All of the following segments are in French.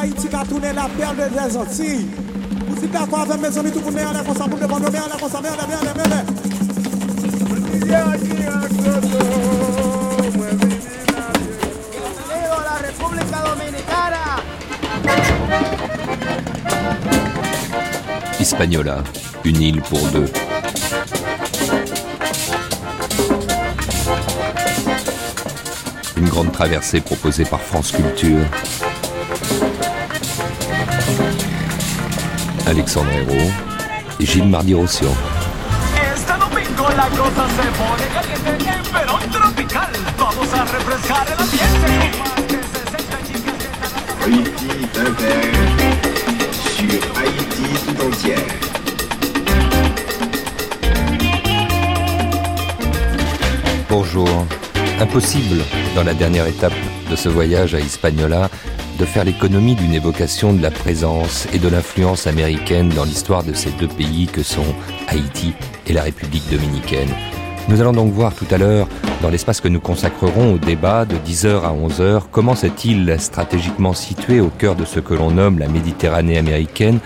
Haïti qui a tourné la perle des Antilles. Vous êtes d'accord avec mes amis, tout le monde est à la consommation, tout le monde est à la consommation, mais, mais, la República Dominicana. Hispaniola, une île pour deux. Une grande traversée proposée par France Culture. Más de 60 chicas que están Haïti Inter sur Haïti tout entière. Bonjour. Impossible, dans la dernière étape de ce voyage à Hispaniola, de faire l'économie d'une évocation de la présence et de l'influence américaine dans l'histoire de ces deux pays que sont Haïti et la République dominicaine. Nous allons donc voir tout à l'heure, dans l'espace que nous consacrerons au débat de 10h à 11h, comment cette île stratégiquement située au cœur de ce que l'on nomme la Méditerranée américaine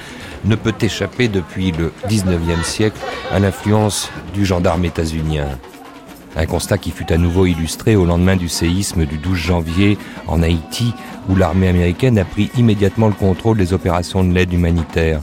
ne peut échapper depuis le 19e siècle à l'influence du gendarme états-unien. Un constat qui fut à nouveau illustré au lendemain du séisme du 12 janvier en Haïti, où l'armée américaine a pris immédiatement le contrôle des opérations de l'aide humanitaire.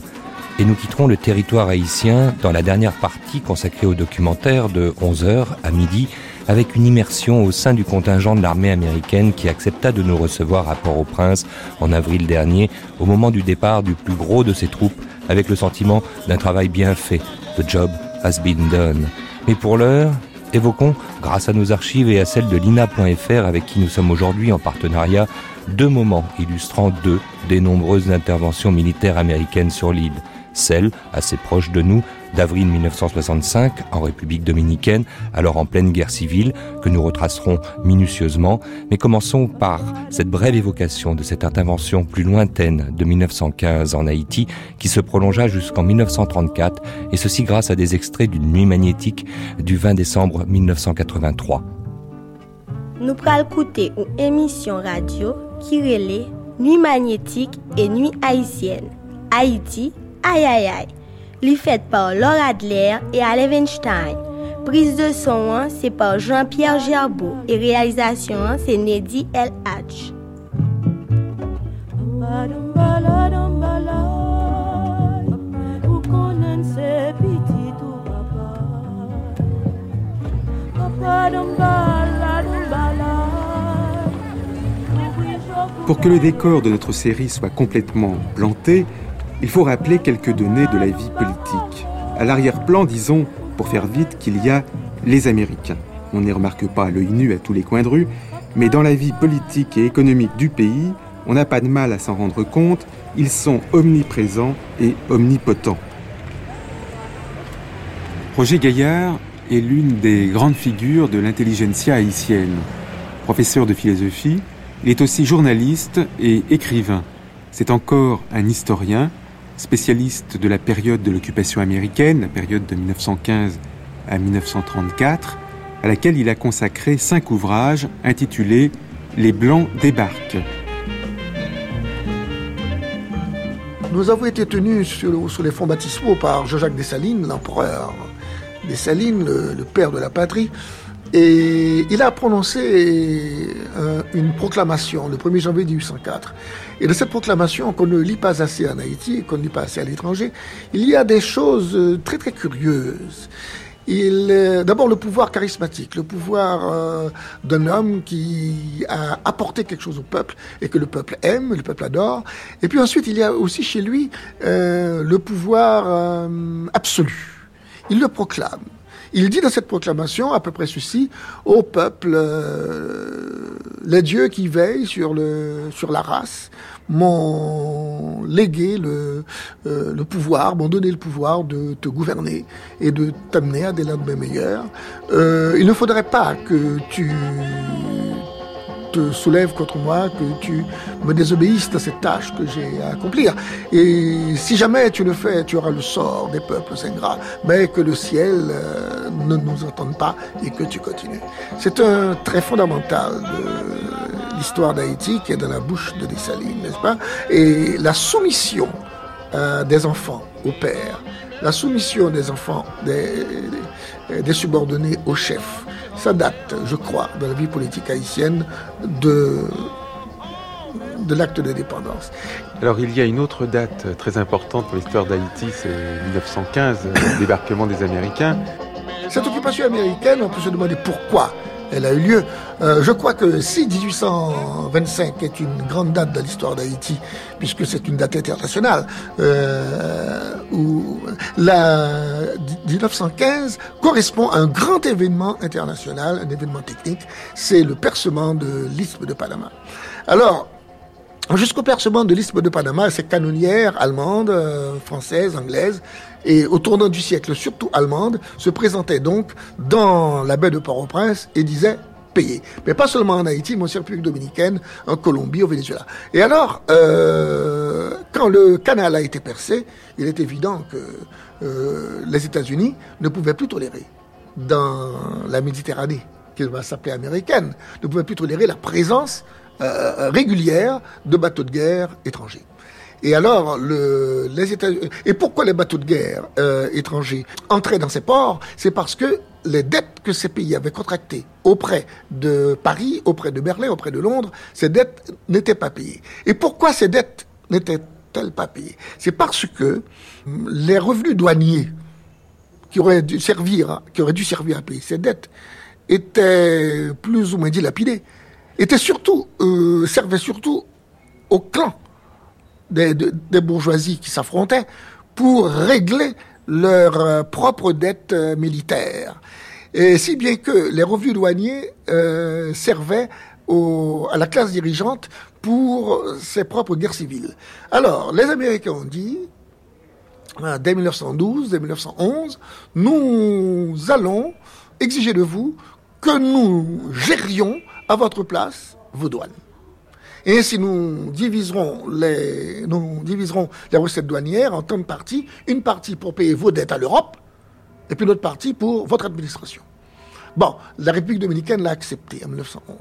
Et nous quitterons le territoire haïtien dans la dernière partie consacrée au documentaire de 11h à midi, avec une immersion au sein du contingent de l'armée américaine qui accepta de nous recevoir à Port-au-Prince en avril dernier, au moment du départ du plus gros de ses troupes, avec le sentiment d'un travail bien fait. The job has been done. Mais pour l'heure, Évoquons, grâce à nos archives et à celles de l'INA.fr avec qui nous sommes aujourd'hui en partenariat, deux moments illustrant deux des nombreuses interventions militaires américaines sur l'île. Celle, assez proche de nous, d'avril 1965 en République dominicaine, alors en pleine guerre civile, que nous retracerons minutieusement, mais commençons par cette brève évocation de cette intervention plus lointaine de 1915 en Haïti, qui se prolongea jusqu'en 1934, et ceci grâce à des extraits d'une nuit magnétique du 20 décembre 1983. Nous pral une émission radio qui relait Nuit magnétique et Nuit haïtienne. Haïti, aïe aïe aïe. Li faite par Laura Adler et Ale Weinstein. Prise de son, c'est par Jean-Pierre Gerbeau et réalisation, c'est Neddy Hatch. Pour que le décor de notre série soit complètement planté, il faut rappeler quelques données de la vie politique. À l'arrière-plan, disons, pour faire vite, qu'il y a les Américains. On n'y remarque pas l'œil nu à tous les coins de rue, mais dans la vie politique et économique du pays, on n'a pas de mal à s'en rendre compte, ils sont omniprésents et omnipotents. Roger Gaillard est l'une des grandes figures de l'intelligentsia haïtienne. Professeur de philosophie, il est aussi journaliste et écrivain. C'est encore un historien, spécialiste de la période de l'occupation américaine, la période de 1915 à 1934, à laquelle il a consacré cinq ouvrages intitulés Les Blancs débarquent. Nous avons été tenus sur, les fonds baptismaux par Jean-Jacques Dessalines, l'empereur Dessalines, le père de la patrie. Et il a prononcé euh, une proclamation le 1er janvier 1804. Et de cette proclamation qu'on ne lit pas assez en Haïti, qu'on ne lit pas assez à l'étranger, il y a des choses euh, très très curieuses. Il, euh, d'abord le pouvoir charismatique, le pouvoir d'un homme qui a apporté quelque chose au peuple et que le peuple aime, le peuple adore. Et puis ensuite, il y a aussi chez lui le pouvoir absolu. Il le proclame. Il dit dans cette proclamation à peu près ceci au peuple euh, les dieux qui veillent sur le sur la race m'ont légué le, euh, le pouvoir, m'ont donné le pouvoir de te gouverner et de t'amener à des lendemains meilleurs. Euh, il ne faudrait pas que tu te soulèves contre moi, que tu me désobéisses dans cette tâche que j'ai à accomplir. Et si jamais tu le fais, tu auras le sort des peuples ingrats, mais que le ciel euh, ne nous entende pas et que tu continues. C'est un trait fondamental de l'histoire d'Haïti qui est dans la bouche de Dessalines, n'est-ce pas? Et la soumission euh, des enfants au père, la soumission des enfants, des subordonnés au chef, ça date, je crois, dans la vie politique haïtienne de, de l'acte de dépendance. Alors il y a une autre date très importante pour l'histoire d'Haïti, c'est 1915, le débarquement des Américains. Cette occupation américaine, on peut se demander pourquoi elle a eu lieu. Euh, je crois que si 1825 est une grande date de l'histoire d'Haïti, puisque c'est une date internationale, euh, la 1915 correspond à un grand événement international, un événement technique, c'est le percement de l'isthme de Panama. Alors, Jusqu'au percement de l'isthme de Panama, ces canonnières allemandes, euh, françaises, anglaises, et au tournant du siècle, surtout allemandes, se présentaient donc dans la baie de Port-au-Prince et disaient payer. Mais pas seulement en Haïti, mais aussi en République dominicaine, en Colombie, au Venezuela. Et alors, euh, quand le canal a été percé, il est évident que euh, les États-Unis ne pouvaient plus tolérer dans la Méditerranée, qui va s'appeler américaine, ne pouvaient plus tolérer la présence euh, régulière de bateaux de guerre étrangers. Et alors, le, les États et pourquoi les bateaux de guerre euh, étrangers entraient dans ces ports? C'est parce que les dettes que ces pays avaient contractées auprès de Paris, auprès de Berlin, auprès de Londres, ces dettes n'étaient pas payées. Et pourquoi ces dettes n'étaient-elles pas payées? C'est parce que les revenus douaniers qui auraient dû servir, qui auraient dû servir à payer ces dettes étaient plus ou moins dilapidés était surtout, euh, servait surtout au clan des, bourgeoisies qui s'affrontaient pour régler leurs euh, propres dettes euh, militaires. Et si bien que les revenus douaniers servaient à la classe dirigeante pour ses propres guerres civiles. Alors, les Américains ont dit, dès 1912, dès 1911, nous allons exiger de vous que nous gérions à votre place vos douanes. Et ainsi, nous diviserons les, diviserons recettes douanières en tant de parties. Une partie pour payer vos dettes à l'Europe, et puis une autre partie pour votre administration. Bon, la République dominicaine l'a accepté en 1911.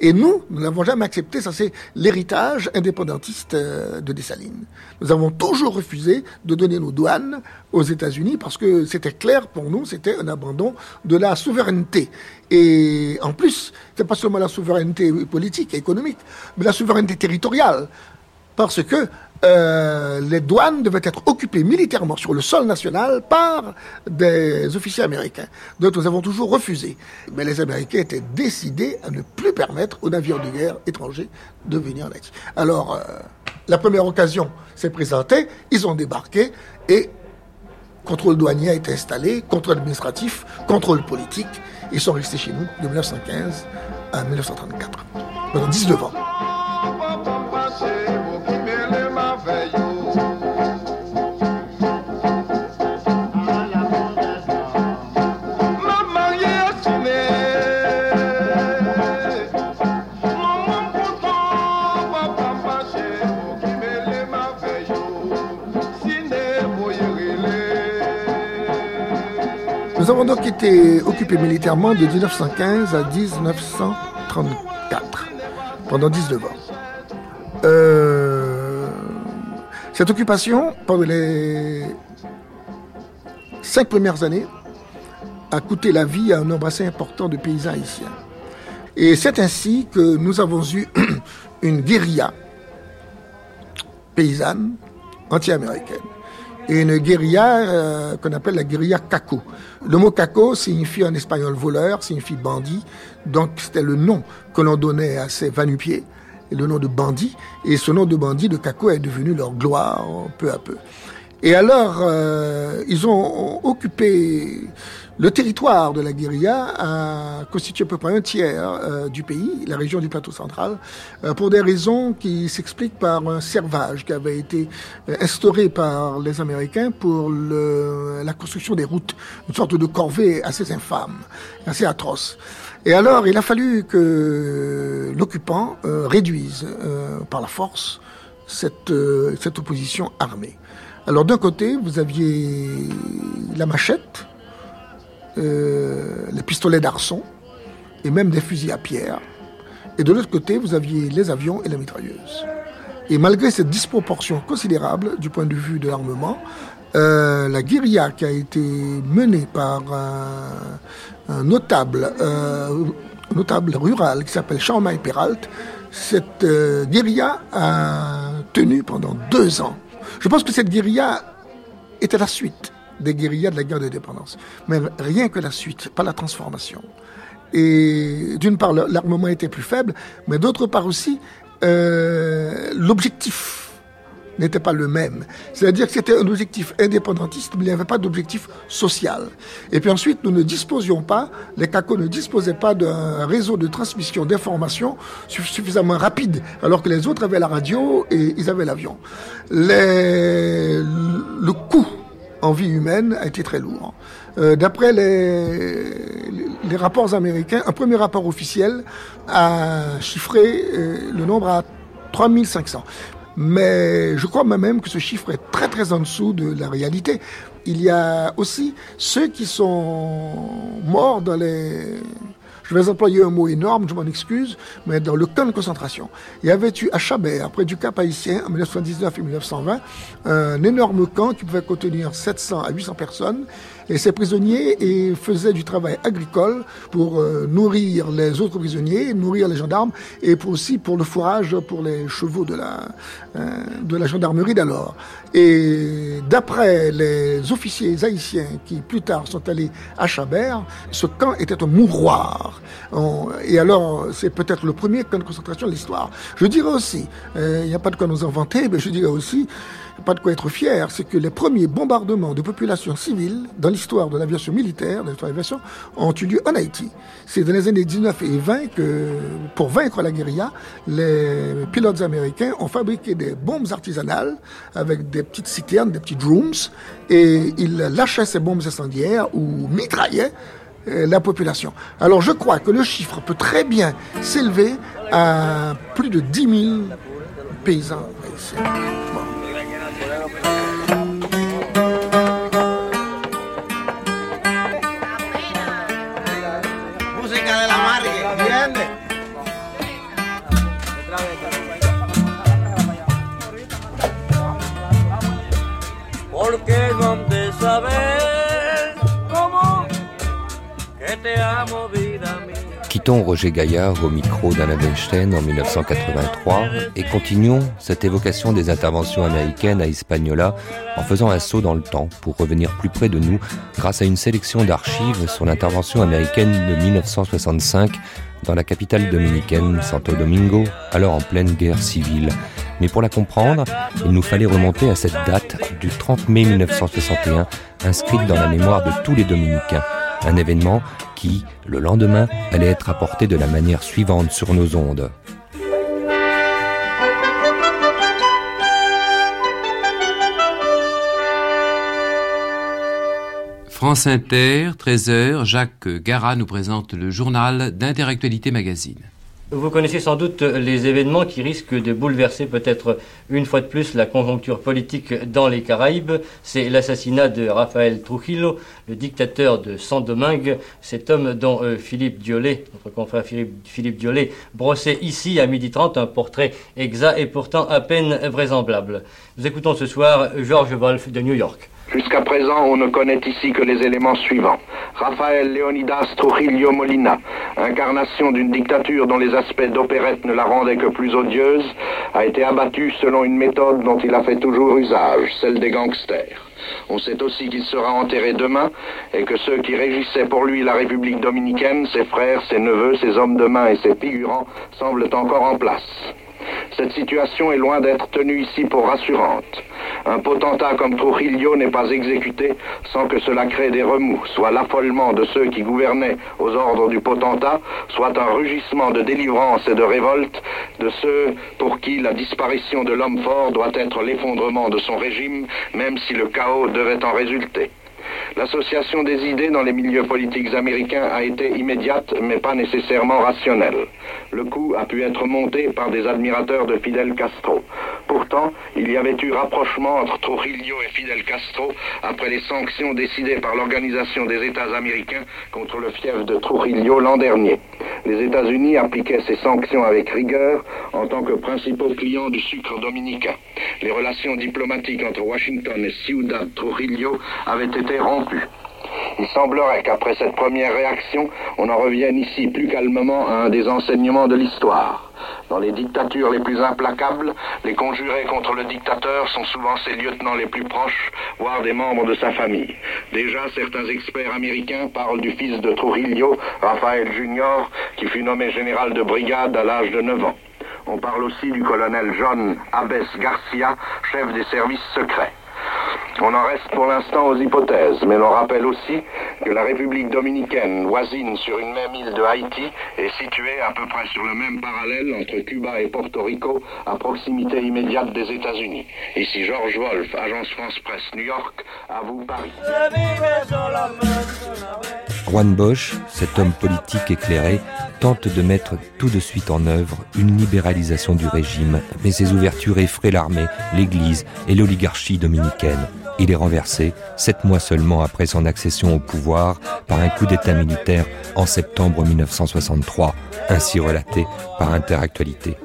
Et nous, nous n'avons jamais accepté, ça c'est l'héritage indépendantiste euh, de Dessalines. Nous avons toujours refusé de donner nos douanes aux États-Unis parce que c'était clair pour nous, c'était un abandon de la souveraineté. Et en plus, c'est pas seulement la souveraineté politique et économique, mais la souveraineté territoriale. Parce que euh, les douanes devaient être occupées militairement sur le sol national par des officiers américains. Donc nous avons toujours refusé. Mais les Américains étaient décidés à ne plus permettre aux navires de guerre étrangers de venir en Haïti. Alors, euh, la première occasion s'est présentée, ils ont débarqué et contrôle douanier a été installé, contrôle administratif, contrôle politique. Ils sont restés chez nous de 1915 à 1934, pendant 19 ans. Été occupés militairement de 1915 à 1934, pendant 19 ans. Euh, cette occupation, pendant les cinq premières années, a coûté la vie à un nombre assez important de paysans haïtiens. Et c'est ainsi que nous avons eu une guérilla paysanne anti-américaine et une guérilla euh, qu'on appelle la guérilla caco. Le mot caco signifie en espagnol voleur, signifie bandit, donc c'était le nom que l'on donnait à ces vanupiers, le nom de bandit, et ce nom de bandit de caco est devenu leur gloire peu à peu. Et alors, euh, ils ont occupé le territoire de la guérilla a constitué à peu près un tiers euh, du pays, la région du plateau central, euh, pour des raisons qui s'expliquent par un servage qui avait été euh, instauré par les Américains pour la construction des routes, une sorte de corvée assez infâme, assez atroce. Et alors, il a fallu que l'occupant réduise par la force cette opposition armée. Alors d'un côté, vous aviez la machette, euh, les pistolets d'arçon et même des fusils à pierre. et de l'autre côté, vous aviez les avions et les mitrailleuses. Et malgré cette disproportion considérable du point de vue de l'armement, euh, la guérilla qui a été menée par un, notable, euh, notable rural qui s'appelle Charmaille Peralt, cette guérilla a tenu pendant deux ans. Je pense que cette guérilla était la suite des guérillas de la guerre de dépendance. Mais rien que la suite, pas la transformation. Et d'une part, l'armement était plus faible, mais d'autre part aussi, euh, l'objectif n'était pas le même. C'est-à-dire que c'était un objectif indépendantiste, mais il n'y avait pas d'objectif social. Et puis ensuite, nous ne disposions pas, les CACO ne disposaient pas d'un réseau de transmission d'informations suffisamment rapide, alors que les autres avaient la radio et ils avaient l'avion. Le coût en vie humaine a été très lourd. Euh, d'après les, rapports américains, un premier rapport officiel a chiffré euh, le nombre à 3500. Mais je crois même que ce chiffre est très très en dessous de la réalité. Il y a aussi ceux qui sont morts dans les je vais employer un mot énorme, je m'en excuse, mais dans le camp de concentration. Il y avait eu à Chabert, près du Cap Haïtien, en 1919 et 1920, un énorme camp qui pouvait contenir 700 à 800 personnes. Et ces prisonniers faisaient du travail agricole pour euh, nourrir les autres prisonniers, nourrir les gendarmes, et aussi pour le fourrage pour les chevaux de la, euh, de la gendarmerie d'alors. Et d'après les officiers haïtiens qui plus tard sont allés à Chabert, ce camp était un mouroir et alors, c'est peut-être le premier camp de concentration de l'histoire. Je dirais aussi, euh, il n'y a pas de quoi nous inventer, mais je dirais aussi, pas de quoi être fier, c'est que les premiers bombardements de populations civiles dans l'histoire de l'aviation militaire, de l'aviation, ont eu lieu en Haïti. C'est dans les années 19 et 20 que, pour vaincre la guérilla, les pilotes américains ont fabriqué des bombes artisanales avec des petites citernes, des petits drooms, et ils lâchaient ces bombes incendiaires ou mitraillaient euh, la population. Alors je crois que le chiffre peut très bien s'élever à plus de 10 000 paysans Música de la marque, ¿entiendes? Porque no han de saber cómo que te amo bien. Roger Gaillard au micro d'Alain Weinstein en 1983 et continuons cette évocation des interventions américaines à Hispaniola en faisant un saut dans le temps pour revenir plus près de nous grâce à une sélection d'archives sur l'intervention américaine de 1965 dans la capitale dominicaine Santo Domingo, alors en pleine guerre civile. Mais pour la comprendre, il nous fallait remonter à cette date du 30 mai 1961, inscrite dans la mémoire de tous les dominicains. Un événement qui, le lendemain, allait être apporté de la manière suivante sur nos ondes. France Inter, 13h, Jacques Gara nous présente le journal d'Interactualité Magazine. Vous connaissez sans doute les événements qui risquent de bouleverser peut-être une fois de plus la conjoncture politique dans les Caraïbes. C'est l'assassinat de Rafael Trujillo, le dictateur de San Domingue, cet homme dont euh, Philippe Diollet, notre confrère Philippe, Diollet, brossait ici à midi 30 un portrait exact et pourtant à peine vraisemblable. Nous écoutons ce soir George Wolf de New York. Jusqu'à présent, on ne connaît ici que les éléments suivants. Rafael Leonidas Trujillo Molina, incarnation d'une dictature dont les aspects d'opérette ne la rendaient que plus odieuse, a été abattu selon une méthode dont il a fait toujours usage, celle des gangsters. On sait aussi qu'il sera enterré demain et que ceux qui régissaient pour lui la République dominicaine, ses frères, ses neveux, ses hommes de main et ses figurants, semblent encore en place. Cette situation est loin d'être tenue ici pour rassurante. Un potentat comme Trujillo n'est pas exécuté sans que cela crée des remous, soit l'affolement de ceux qui gouvernaient aux ordres du potentat, soit un rugissement de délivrance et de révolte de ceux pour qui la disparition de l'homme fort doit être l'effondrement de son régime, même si le chaos devait en résulter. L'association des idées dans les milieux politiques américains a été immédiate, mais pas nécessairement rationnelle. Le coup a pu être monté par des admirateurs de Fidel Castro. Pourtant, il y avait eu rapprochement entre Trujillo et Fidel Castro après les sanctions décidées par l'Organisation des États américains contre le fief de Trujillo l'an dernier. les États-Unis appliquaient ces sanctions avec rigueur en tant que principaux clients du sucre dominicain. Les relations diplomatiques entre Washington et Ciudad Trujillo avaient été rompues. Il semblerait qu'après cette première réaction, on en revienne ici plus calmement à un des enseignements de l'histoire. Dans les dictatures les plus implacables, les conjurés contre le dictateur sont souvent ses lieutenants les plus proches, voire des membres de sa famille. Déjà, certains experts américains parlent du fils de Trujillo, Raphaël Junior, qui fut nommé général de brigade à l'âge de 9 ans. On parle aussi du colonel John Abes Garcia, chef des services secrets. On en reste pour l'instant aux hypothèses, mais l'on rappelle aussi que la République dominicaine, voisine sur une même île de Haïti, est située à peu près sur le même parallèle entre Cuba et Porto Rico, à proximité immédiate des États-Unis. Ici Georges Wolf, Agence France Presse New York, à vous Paris. Juan Bosch, cet homme politique éclairé, tente de mettre tout de suite en œuvre une libéralisation du régime, mais ses ouvertures effraient l'armée, l'Église et l'oligarchie dominicaine. Il est renversé, sept mois seulement après son accession au pouvoir, par un coup d'État militaire en septembre 1963, ainsi relaté par Interactualité.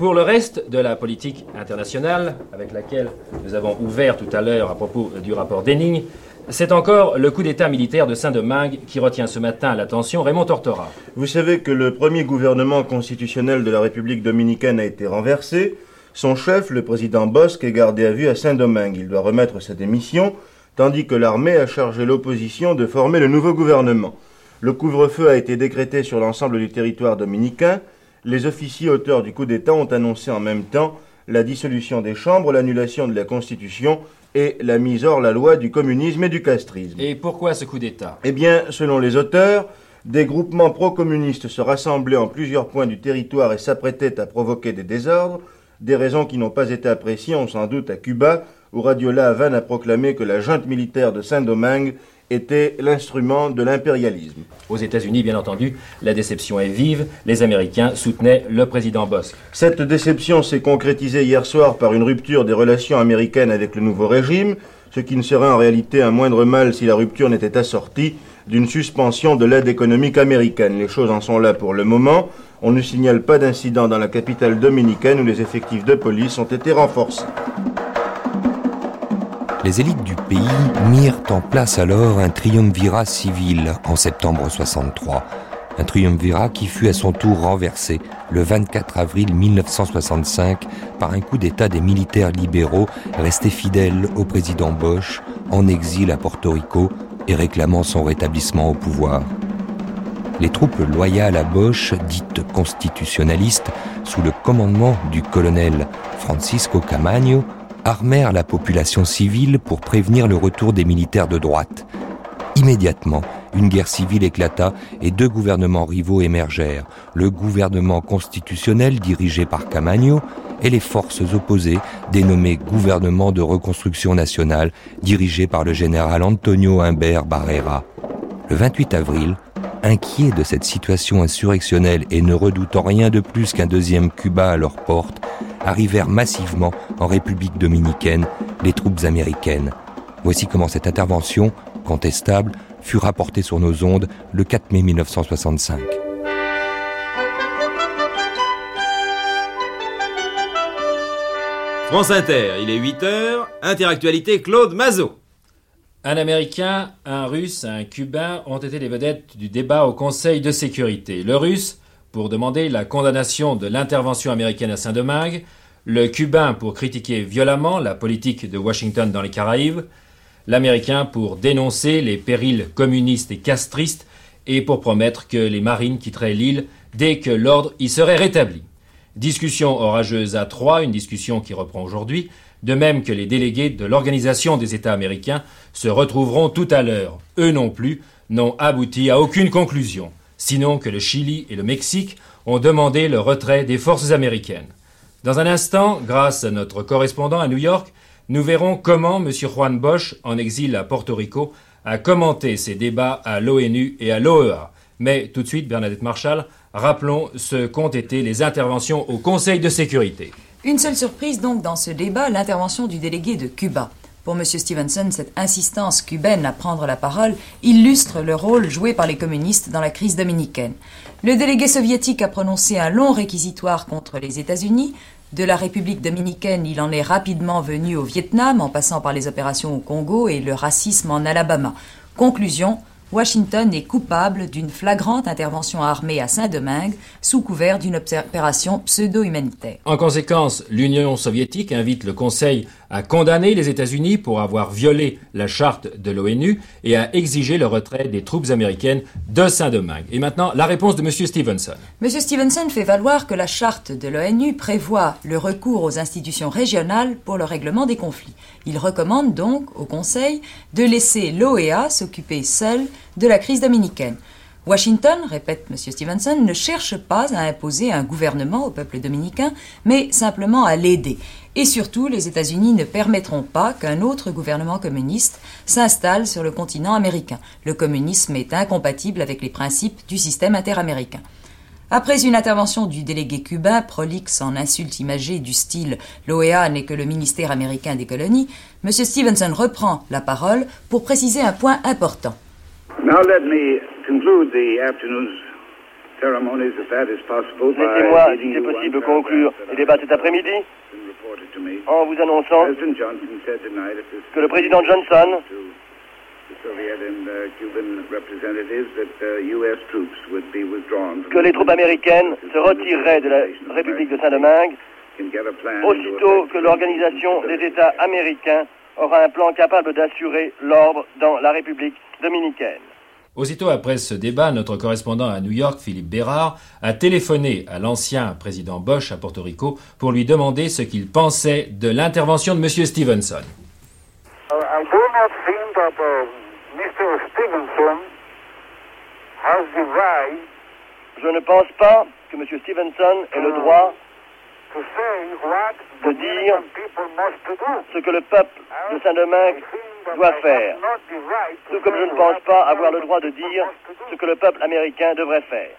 Pour le reste de la politique internationale, avec laquelle nous avons ouvert tout à l'heure à propos du rapport Denning, c'est encore le coup d'État militaire de Saint-Domingue qui retient ce matin l'attention Raymond Tortora. Vous savez que le premier gouvernement constitutionnel de la République dominicaine a été renversé. Son chef, le président Bosque, est gardé à vue à Saint-Domingue. Il doit remettre sa démission, tandis que l'armée a chargé l'opposition de former le nouveau gouvernement. Le couvre-feu a été décrété sur l'ensemble du territoire dominicain. Les officiers auteurs du coup d'État ont annoncé en même temps la dissolution des chambres, l'annulation de la Constitution et la mise hors la loi du communisme et du castrisme. Et pourquoi ce coup d'État? Eh bien, selon les auteurs, des groupements pro-communistes se rassemblaient en plusieurs points du territoire et s'apprêtaient à provoquer des désordres, des raisons qui n'ont pas été appréciées, on sans doute, à Cuba, où Radiola Havane a proclamé que la junte militaire de Saint-Domingue était l'instrument de l'impérialisme. Aux États-Unis, bien entendu, la déception est vive. Les Américains soutenaient le président Bosque. Cette déception s'est concrétisée hier soir par une rupture des relations américaines avec le nouveau régime, ce qui ne serait en réalité un moindre mal si la rupture n'était assortie d'une suspension de l'aide économique américaine. Les choses en sont là pour le moment. On ne signale pas d'incident dans la capitale dominicaine où les effectifs de police ont été renforcés. Les élites du pays mirent en place alors un triumvirat civil en septembre 63. Un triumvirat qui fut à son tour renversé le 24 avril 1965 par un coup d'État des militaires libéraux restés fidèles au président Bosch, en exil à Porto Rico et réclamant son rétablissement au pouvoir. Les troupes loyales à Bosch, dites constitutionnalistes, sous le commandement du colonel Francisco Camaño, armèrent la population civile pour prévenir le retour des militaires de droite. Immédiatement, une guerre civile éclata et deux gouvernements rivaux émergèrent, le gouvernement constitutionnel dirigé par Camaño et les forces opposées dénommées gouvernement de reconstruction nationale dirigé par le général Antonio Humbert Barrera. Le 28 avril, inquiets de cette situation insurrectionnelle et ne redoutant rien de plus qu'un deuxième Cuba à leur porte, arrivèrent massivement en République dominicaine les troupes américaines. Voici comment cette intervention, contestable, fut rapportée sur nos ondes le 4 mai 1965. France Inter, il est 8 heures, Interactualité Claude Mazot. Un Américain, un Russe, un Cubain ont été les vedettes du débat au Conseil de sécurité. Le Russe, pour demander la condamnation de l'intervention américaine à Saint-Domingue, le Cubain pour critiquer violemment la politique de Washington dans les Caraïbes, l'Américain pour dénoncer les périls communistes et castristes et pour promettre que les marines quitteraient l'île dès que l'ordre y serait rétabli. Discussion orageuse à trois, une discussion qui reprend aujourd'hui, de même que les délégués de l'Organisation des États américains se retrouveront tout à l'heure. Eux non plus n'ont abouti à aucune conclusion, sinon que le Chili et le Mexique ont demandé le retrait des forces américaines. Dans un instant, grâce à notre correspondant à New York, nous verrons comment M. Juan Bosch, en exil à Porto Rico, a commenté ces débats à l'ONU et à l'OEA. Mais tout de suite, Bernadette Marshall, rappelons ce qu'ont été les interventions au Conseil de sécurité. Une seule surprise donc dans ce débat, l'intervention du délégué de Cuba. Pour M. Stevenson, cette insistance cubaine à prendre la parole illustre le rôle joué par les communistes dans la crise dominicaine. Le délégué soviétique a prononcé un long réquisitoire contre les États-Unis. De la République dominicaine, il en est rapidement venu au Vietnam, en passant par les opérations au Congo et le racisme en Alabama. Conclusion, Washington est coupable d'une flagrante intervention armée à Saint-Domingue sous couvert d'une opération pseudo-humanitaire. En conséquence, l'Union soviétique invite le Conseil à condamner les États-Unis pour avoir violé la charte de l'ONU et à exiger le retrait des troupes américaines de Saint-Domingue. Et maintenant, la réponse de M. Stevenson. M. Stevenson fait valoir que la charte de l'ONU prévoit le recours aux institutions régionales pour le règlement des conflits. Il recommande donc au Conseil de laisser l'OEA s'occuper seule de la crise dominicaine. Washington, répète M. Stevenson, ne cherche pas à imposer un gouvernement au peuple dominicain, mais simplement à l'aider. Et surtout, les États-Unis ne permettront pas qu'un autre gouvernement communiste s'installe sur le continent américain. Le communisme est incompatible avec les principes du système interaméricain. Après une intervention du délégué cubain, prolixe en insultes imagées du style L'OEA n'est que le ministère américain des colonies, M. Stevenson reprend la parole pour préciser un point important. Now let me conclude the afternoon's ceremonies, if that is possible, by Laissez-moi, si c'est possible, conclure les débats cet après-midi en vous annonçant que le président Johnson uh, uh, que les troupes américaines se retireraient de la République de Saint-Domingue aussitôt que l'Organisation des États américains aura un plan capable d'assurer l'ordre dans la République dominicaine. Aussitôt après ce débat, notre correspondant à New York, Philippe Bérard, a téléphoné à l'ancien président Bosch à Porto Rico pour lui demander ce qu'il pensait de l'intervention de M. Stevenson. Uh, uh, Je ne pense pas que M. Stevenson ait le droit to say what de dire people must do. ce que le peuple de Saint-Domingue doit faire, tout comme je ne pense pas avoir le droit de dire ce que le peuple américain devrait faire.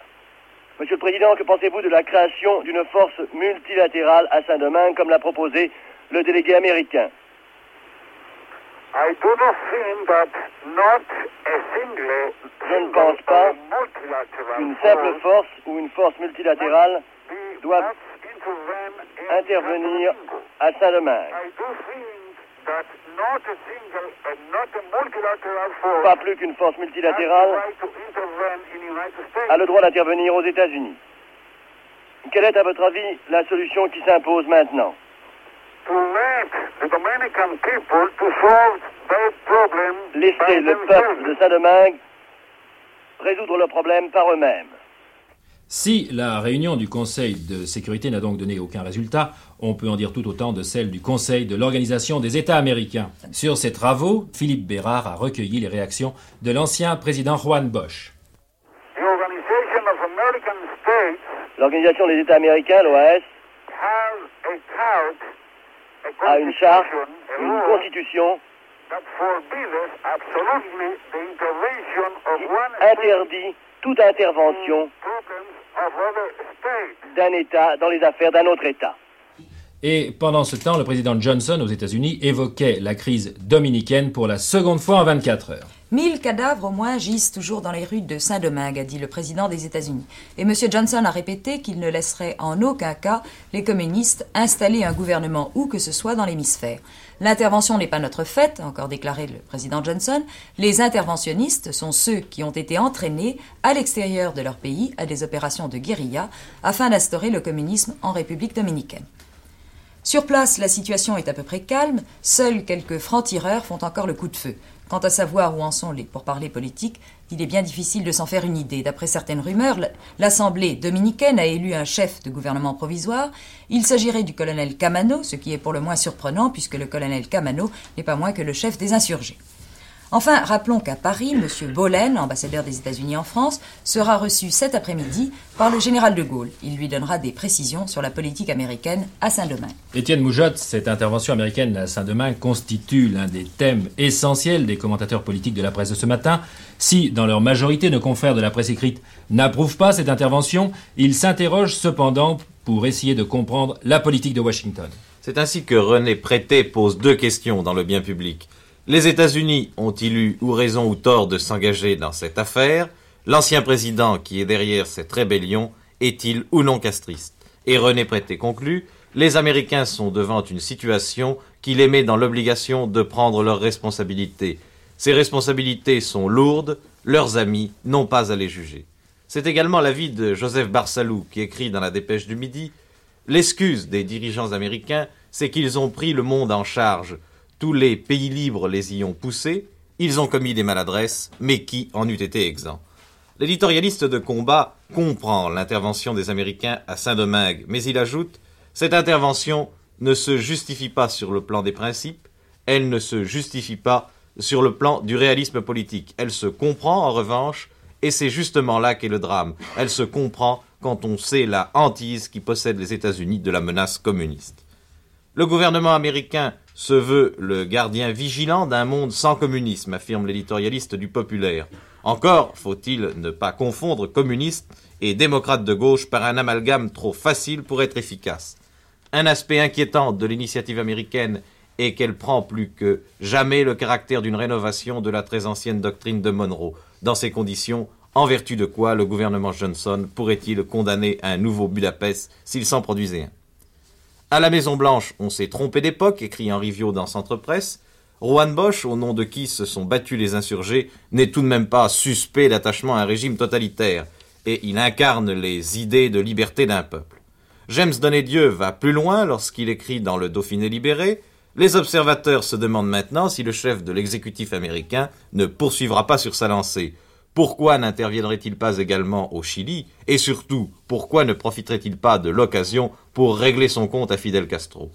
Monsieur le Président, que pensez-vous de la création d'une force multilatérale à Saint-Domingue comme l'a proposé le délégué américain? Je ne pense pas qu'une simple force ou une force multilatérale doit intervenir à Saint-Domingue. I do think that not a single and not a multilateral force Pas plus qu'une force multilatérale right to intervene in the United States. a le droit d'intervenir aux États-Unis. Quelle est, à votre avis, la solution qui s'impose maintenant to let the Dominican people to solve their problem Laisser by le themselves. peuple de Saint-Domingue résoudre le problème par eux-mêmes. Si la réunion du Conseil de sécurité n'a donc donné aucun résultat, on peut en dire tout autant de celle du Conseil de l'Organisation des États américains. Sur ces travaux, Philippe Bérard a recueilli les réactions de l'ancien président Juan Bosch. L'Organisation des États américains, l'OAS, a une charte, une constitution qui interdit toute intervention d'un État dans les affaires d'un autre État. Et pendant ce temps, le président Johnson aux États-Unis évoquait la crise dominicaine pour la seconde fois en 24 heures. Mille cadavres au moins gisent toujours dans les rues de Saint-Domingue, a dit le président des États-Unis. Et M. Johnson a répété qu'il ne laisserait en aucun cas les communistes installer un gouvernement où que ce soit dans l'hémisphère. L'intervention n'est pas notre a encore déclaré le président Johnson. Les interventionnistes sont ceux qui ont été entraînés à l'extérieur de leur pays à des opérations de guérilla afin d'instaurer le communisme en République dominicaine. Sur place, la situation est à peu près calme. Seuls quelques francs-tireurs font encore le coup de feu. Quant à savoir où en sont les pourparlers politiques, il est bien difficile de s'en faire une idée. D'après certaines rumeurs, l'Assemblée dominicaine a élu un chef de gouvernement provisoire. Il s'agirait du colonel Camano, ce qui est pour le moins surprenant puisque le colonel Camano n'est pas moins que le chef des insurgés. Enfin, rappelons qu'à Paris, M. Bolen, ambassadeur des États-Unis en France, sera reçu cet après-midi par le général de Gaulle. Il lui donnera des précisions sur la politique américaine à Saint-Domingue. Étienne Moujotte, cette intervention américaine à Saint-Domingue constitue l'un des thèmes essentiels des commentateurs politiques de la presse de ce matin. Si, dans leur majorité, nos confrères de la presse écrite n'approuvent pas cette intervention, ils s'interrogent cependant pour essayer de comprendre la politique de Washington. C'est ainsi que René Prété pose deux questions dans le bien public. Les États-Unis ont-ils eu ou raison ou tort de s'engager dans cette affaire? L'ancien président qui est derrière cette rébellion est-il ou non castriste? Et René Prété conclut Les Américains sont devant une situation qui les met dans l'obligation de prendre leurs responsabilités. Ces responsabilités sont lourdes, leurs amis n'ont pas à les juger. C'est également l'avis de Joseph Barsalou qui écrit dans la dépêche du Midi L'excuse des dirigeants américains, c'est qu'ils ont pris le monde en charge. Tous les pays libres les y ont poussés, ils ont commis des maladresses, mais qui en eût été exempt? L'éditorialiste de combat comprend l'intervention des Américains à Saint-Domingue, mais il ajoute Cette intervention ne se justifie pas sur le plan des principes, elle ne se justifie pas sur le plan du réalisme politique. Elle se comprend en revanche, et c'est justement là qu'est le drame. Elle se comprend quand on sait la hantise qui possède les États-Unis de la menace communiste. Le gouvernement américain se veut le gardien vigilant d'un monde sans communisme, affirme l'éditorialiste du Populaire. Encore faut-il ne pas confondre communistes et démocrates de gauche par un amalgame trop facile pour être efficace. Un aspect inquiétant de l'initiative américaine est qu'elle prend plus que jamais le caractère d'une rénovation de la très ancienne doctrine de Monroe. Dans ces conditions, en vertu de quoi le gouvernement Johnson pourrait-il condamner un nouveau Budapest s'il s'en produisait un? À la Maison-Blanche, on s'est trompé d'époque, écrit Henri Viau dans Centre Presse. Rohan Bosch, au nom de qui se sont battus les insurgés, n'est tout de même pas suspect d'attachement à un régime totalitaire, et il incarne les idées de liberté d'un peuple. James Dieu va plus loin lorsqu'il écrit dans le Dauphiné libéré Les observateurs se demandent maintenant si le chef de l'exécutif américain ne poursuivra pas sur sa lancée. Pourquoi n'interviendrait-il pas également au Chili? Et surtout, pourquoi ne profiterait-il pas de l'occasion pour régler son compte à Fidel Castro?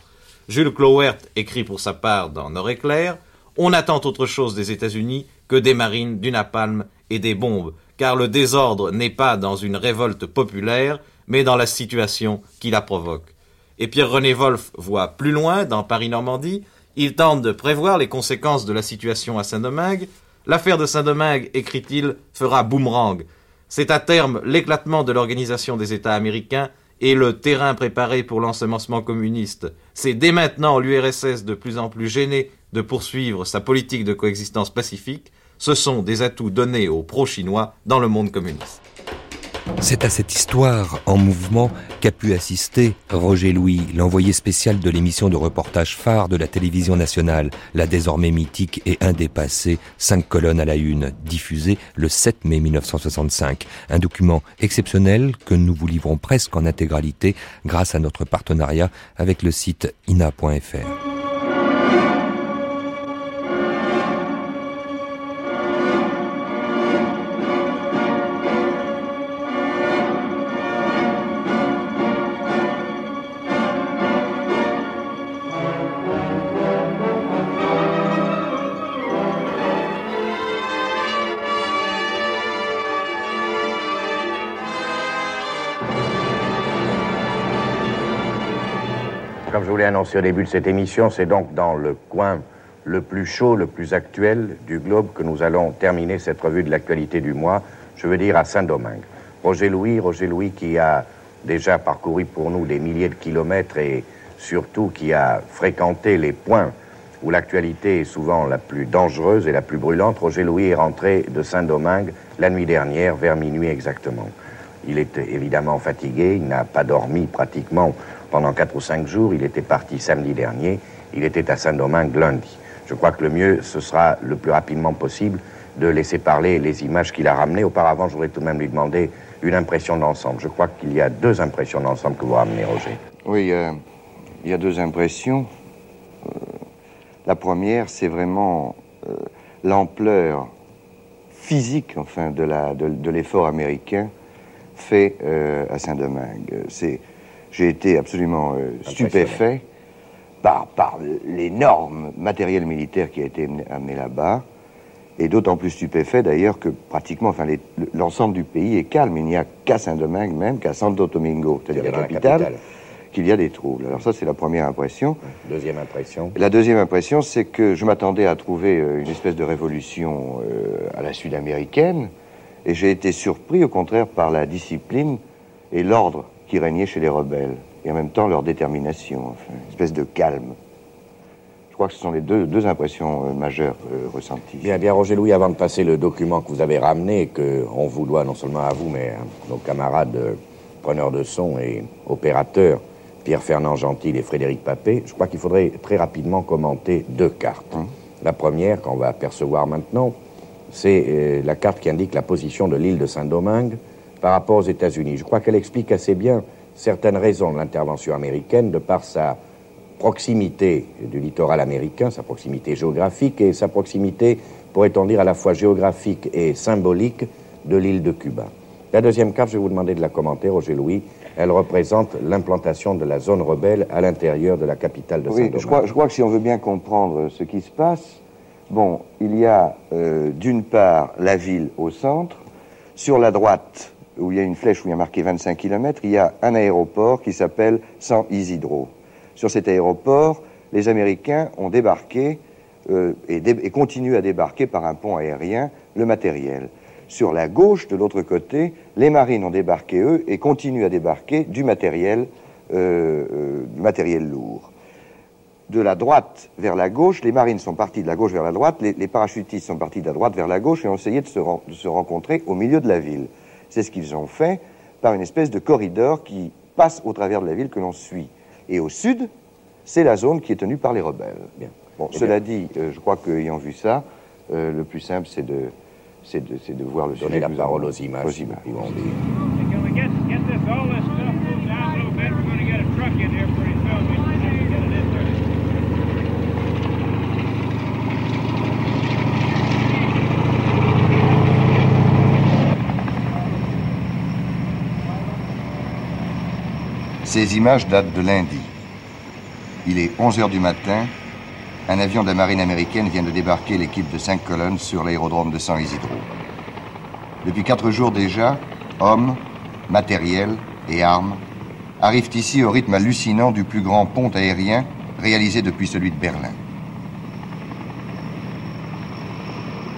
Jules Clowert écrit pour sa part dans Nord-Éclair On attend autre chose des États-Unis que des marines, du napalm et des bombes, car le désordre n'est pas dans une révolte populaire, mais dans la situation qui la provoque. Et Pierre-René Wolff voit plus loin, dans Paris-Normandie, il tente de prévoir les conséquences de la situation à Saint-Domingue. L'affaire de Saint-Domingue, écrit-il, fera boomerang. C'est à terme l'éclatement de l'organisation des États américains et le terrain préparé pour l'ensemencement communiste. C'est dès maintenant l'URSS de plus en plus gênée de poursuivre sa politique de coexistence pacifique. Ce sont des atouts donnés aux pro-chinois dans le monde communiste. C'est à cette histoire en mouvement qu'a pu assister Roger Louis, l'envoyé spécial de l'émission de reportage phare de la télévision nationale, la désormais mythique et indépassée 5 colonnes à la une, diffusée le 7 mai 1965. Un document exceptionnel que nous vous livrons presque en intégralité grâce à notre partenariat avec le site ina.fr. annoncé au début de cette émission, c'est donc dans le coin le plus chaud, le plus actuel du globe que nous allons terminer cette revue de l'actualité du mois, je veux dire à Saint-Domingue. Roger Louis, Roger Louis qui a déjà parcouru pour nous des milliers de kilomètres et surtout qui a fréquenté les points où l'actualité est souvent la plus dangereuse et la plus brûlante. Roger Louis est rentré de Saint-Domingue la nuit dernière, vers minuit exactement. Il est évidemment fatigué, il n'a pas dormi pratiquement pendant quatre ou cinq jours. Il était parti samedi dernier. Il était à Saint-Domingue lundi. Je crois que le mieux, ce sera le plus rapidement possible de laisser parler les images qu'il a ramenées. Auparavant, je voudrais tout de même lui demander une impression d'ensemble. Je crois qu'il y a deux impressions d'ensemble que vous ramenez, Roger. Oui, euh, il y a deux impressions. Euh, la première, c'est vraiment euh, l'ampleur physique, enfin, de l'effort américain fait à Saint-Domingue. C'est j'ai été absolument euh, stupéfait par, par l'énorme matériel militaire qui a été amené là-bas, et d'autant plus stupéfait d'ailleurs que pratiquement, enfin, l'ensemble du pays est calme. Il n'y a qu'à Saint-Domingue même, qu'à Santo Domingo, c'est-à-dire la capitale, qu'il y a des troubles. Alors ça, c'est la première impression. Deuxième impression. La deuxième impression, c'est que je m'attendais à trouver euh, une espèce de révolution euh, à la sud-américaine, et j'ai été surpris, au contraire, par la discipline et l'ordre qui régnait chez les rebelles. et en même temps leur détermination, enfin, une espèce de calme. Je crois que ce sont les deux, deux impressions euh, majeures euh, ressenties. Bien, bien, Roger Louis, avant de passer le document que vous avez ramené, et que on vous doit non seulement à vous, mais à nos camarades euh, preneurs de son et opérateurs, Pierre-Fernand Gentil et Frédéric Papé, je crois qu'il faudrait très rapidement commenter deux cartes. Hum. La première, qu'on va apercevoir maintenant, c'est la carte qui indique la position de l'île de Saint-Domingue par rapport aux États-Unis. Je crois qu'elle explique assez bien certaines raisons de l'intervention américaine de par sa proximité du littoral américain, sa proximité géographique et sa proximité, pourrait-on dire, à la fois géographique et symbolique de l'île de Cuba. La deuxième carte, je vais vous demander de la commenter, Roger Louis. Elle représente l'implantation de la zone rebelle à l'intérieur de la capitale de Oui, je crois, je crois que si on veut bien comprendre ce qui se passe, bon, il y a euh, d'une part la ville au centre, sur la droite, où il y a une flèche où il y a marqué 25 km, il y a un aéroport qui s'appelle San Isidro. Sur cet aéroport, les Américains ont débarqué euh, et, continuent à débarquer par un pont aérien le matériel. Sur la gauche, de l'autre côté, les marines ont débarqué, eux, et continuent à débarquer du matériel, euh, euh, matériel lourd de la droite vers la gauche, les marines sont partis de la gauche vers la droite, les, parachutistes sont partis de la droite vers la gauche et ont essayé de se rencontrer au milieu de la ville. C'est ce qu'ils ont fait par une espèce de corridor qui passe au travers de la ville que l'on suit. Et au sud, c'est la zone qui est tenue par les rebelles. Bien. Bon, Eh cela dit, euh, je crois qu'ayant vu ça, euh, le plus simple, c'est de, de, de voir le Donner la parole aux images. aux images. ils vont dire. Ces images datent de lundi. Il est 11 heures du matin. Un avion de la marine américaine vient de débarquer l'équipe de cinq colonnes sur l'aérodrome de San Isidro. Depuis quatre jours déjà, hommes, matériel et armes arrivent ici au rythme hallucinant du plus grand pont aérien réalisé depuis celui de Berlin.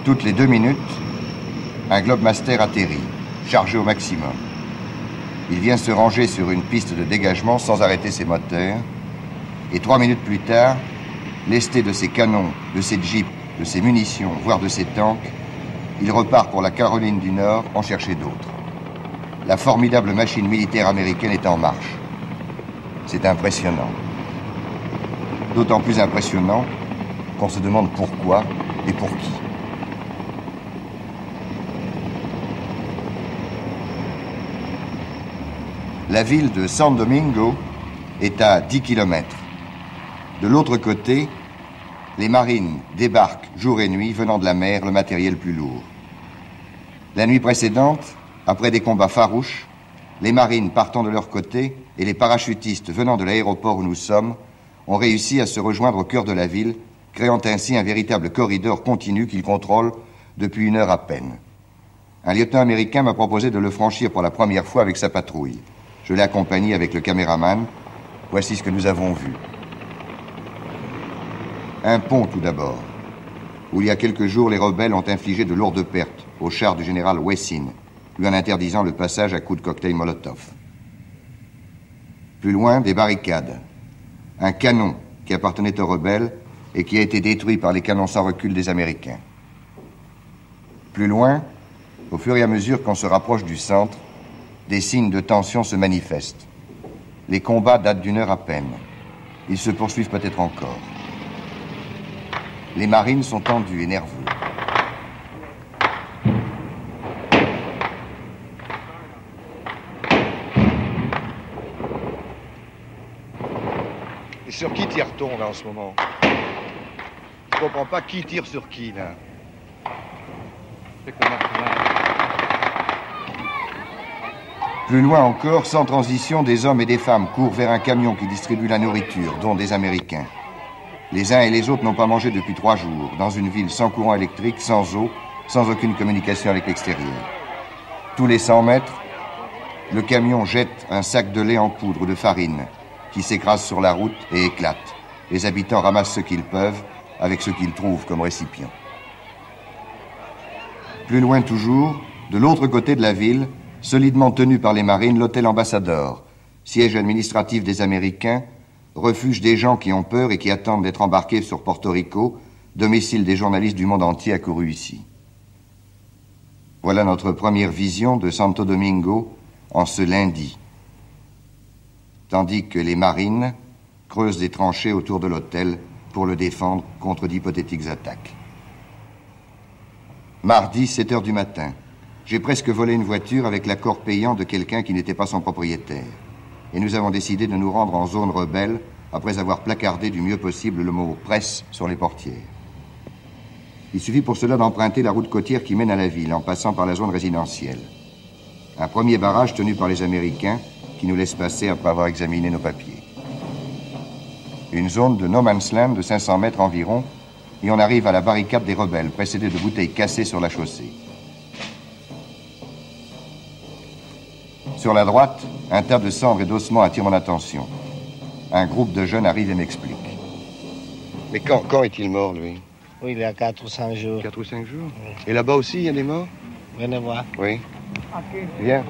Toutes les deux minutes, un Globemaster atterrit, chargé au maximum. Il vient se ranger sur une piste de dégagement sans arrêter ses moteurs. Et trois minutes plus tard, lesté de ses canons, de ses jeeps, de ses munitions, voire de ses tanks, il repart pour la Caroline du Nord en chercher d'autres. La formidable machine militaire américaine est en marche. C'est impressionnant. D'autant plus impressionnant qu'on se demande pourquoi et pour qui. La ville de San Domingo est à 10 km. De l'autre côté, les marines débarquent jour et nuit venant de la mer le matériel plus lourd. La nuit précédente, après des combats farouches, les marines partant de leur côté et les parachutistes venant de l'aéroport où nous sommes ont réussi à se rejoindre au cœur de la ville, créant ainsi un véritable corridor continu qu'ils contrôlent depuis une heure à peine. Un lieutenant américain m'a proposé de le franchir pour la première fois avec sa patrouille. Je l'ai accompagné avec le caméraman. Voici ce que nous avons vu. Un pont tout d'abord, où il y a quelques jours les rebelles ont infligé de lourdes pertes au char du général Wessin, lui en interdisant le passage à coups de cocktail Molotov. Plus loin, des barricades. Un canon qui appartenait aux rebelles et qui a été détruit par les canons sans recul des Américains. Plus loin, au fur et à mesure qu'on se rapproche du centre, des signes de tension se manifestent. Les combats datent d'une heure à peine. Ils se poursuivent peut-être encore. Les marines sont tendues et nerveux. Et sur qui tire-t-on là en ce moment? Je comprends pas qui tire sur qui là. C'est qu'on marque là. Plus loin encore, sans transition, des hommes et des femmes courent vers un camion qui distribue la nourriture, dont des Américains. Les uns et les autres n'ont pas mangé depuis trois jours, dans une ville sans courant électrique, sans eau, sans aucune communication avec l'extérieur. Tous les 100 mètres, le camion jette un sac de lait en poudre ou de farine qui s'écrase sur la route et éclate. Les habitants ramassent ce qu'ils peuvent avec ce qu'ils trouvent comme récipient. Plus loin toujours, de l'autre côté de la ville, solidement tenu par les marines, l'hôtel Ambassador, siège administratif des Américains, refuge des gens qui ont peur et qui attendent d'être embarqués sur Porto Rico, domicile des journalistes du monde entier accourus ici. Voilà notre première vision de Santo Domingo en ce lundi, tandis que les marines creusent des tranchées autour de l'hôtel pour le défendre contre d'hypothétiques attaques. Mardi, 7 heures du matin, j'ai presque volé une voiture avec l'accord payant de quelqu'un qui n'était pas son propriétaire. Et nous avons décidé de nous rendre en zone rebelle après avoir placardé du mieux possible le mot presse sur les portières. Il suffit pour cela d'emprunter la route côtière qui mène à la ville en passant par la zone résidentielle. Un premier barrage tenu par les Américains qui nous laisse passer après avoir examiné nos papiers. Une zone de no man's land de 500 mètres environ et on arrive à la barricade des rebelles précédée de bouteilles cassées sur la chaussée. Sur la droite, un tas de cendres et d'ossements attire mon attention. Un groupe de jeunes arrive et m'explique. Mais quand, quand est-il mort, lui? Oui, il y a 4 ou 5 jours. 4 ou 5 jours? Et là-bas aussi, il y a des morts? Venez voir. Oui. Bien.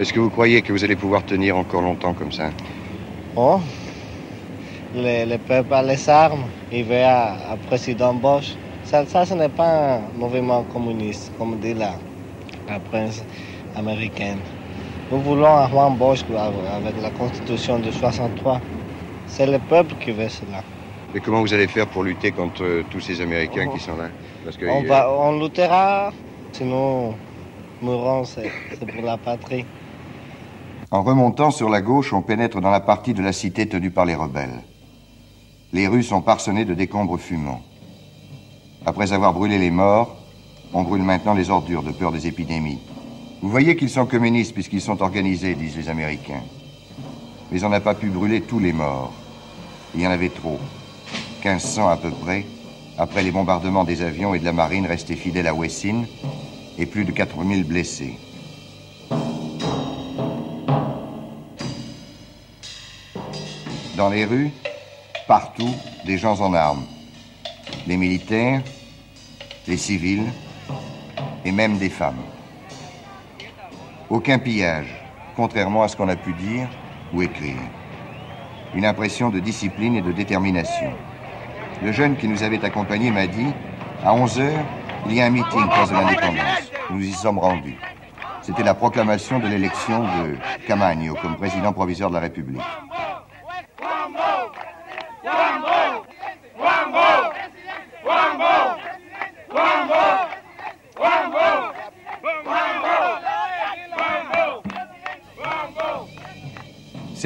Est-ce que vous croyez que vous allez pouvoir tenir encore longtemps comme ça? Oh, le, le peuple a les armes, il veut à, à président Bosch. Ça, ça ce n'est pas un mouvement communiste, comme dit la, la presse américaine. Nous voulons un Juan Bosch avec la constitution de 63. C'est le peuple qui veut cela. Et comment vous allez faire pour lutter contre euh, tous ces Américains qui sont là? Parce que On, euh, va, on luttera, sinon mourons, c'est c'est pour la patrie. En remontant sur la gauche, on pénètre dans la partie de la cité tenue par les rebelles. Les rues sont parsemées de décombres fumants. Après avoir brûlé les morts, on brûle maintenant les ordures de peur des épidémies. Vous voyez qu'ils sont communistes puisqu'ils sont organisés, disent les Américains. Mais on n'a pas pu brûler tous les morts. Il y en avait trop. 1500 à peu près, après les bombardements des avions et de la marine restés fidèles à Wessin, et plus de 4000 blessés. Dans les rues, partout, des gens en armes. Les militaires, les civils et même des femmes. Aucun pillage, contrairement à ce qu'on a pu dire ou écrire. Une impression de discipline et de détermination. Le jeune qui nous avait accompagnés m'a dit, à 11 heures, il y a un meeting place de l'indépendance. Nous y sommes rendus. C'était la proclamation de l'élection de Camagno comme président provisoire de la République.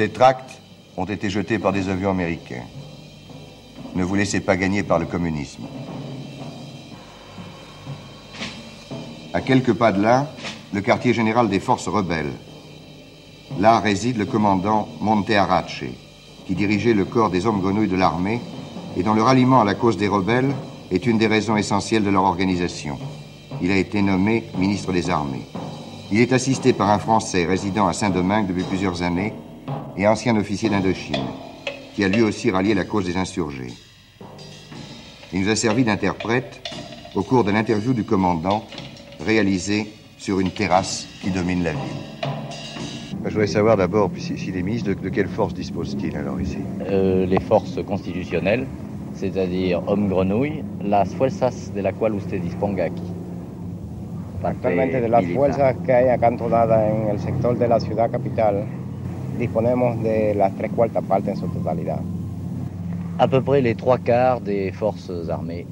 Ces tracts ont été jetés par des avions américains. Ne vous laissez pas gagner par le communisme. À quelques pas de là, le quartier général des forces rebelles. Là réside le commandant Monte Arache, qui dirigeait le corps des hommes grenouilles de l'armée et dont le ralliement à la cause des rebelles est une des raisons essentielles de leur organisation. Il a été nommé ministre des Armées. Il est assisté par un Français résidant à Saint-Domingue depuis plusieurs années et ancien officier d'Indochine, qui a lui aussi rallié la cause des insurgés. Il nous a servi d'interprète au cours de l'interview du commandant réalisée sur une terrasse qui domine la ville. je voudrais savoir d'abord si, si les ministres, de, de quelle force disposent-ils alors ici? Euh, les forces constitutionnelles, c'est-à-dire hommes grenouilles, las fuerzas de la cual usted disponga aquí. De las militar. fuerzas que hay acá entonadas en el sector de la ciudad capital, disponemos de las tres cuartas partes en su totalidad. À peu près les trois quarts des forces armées.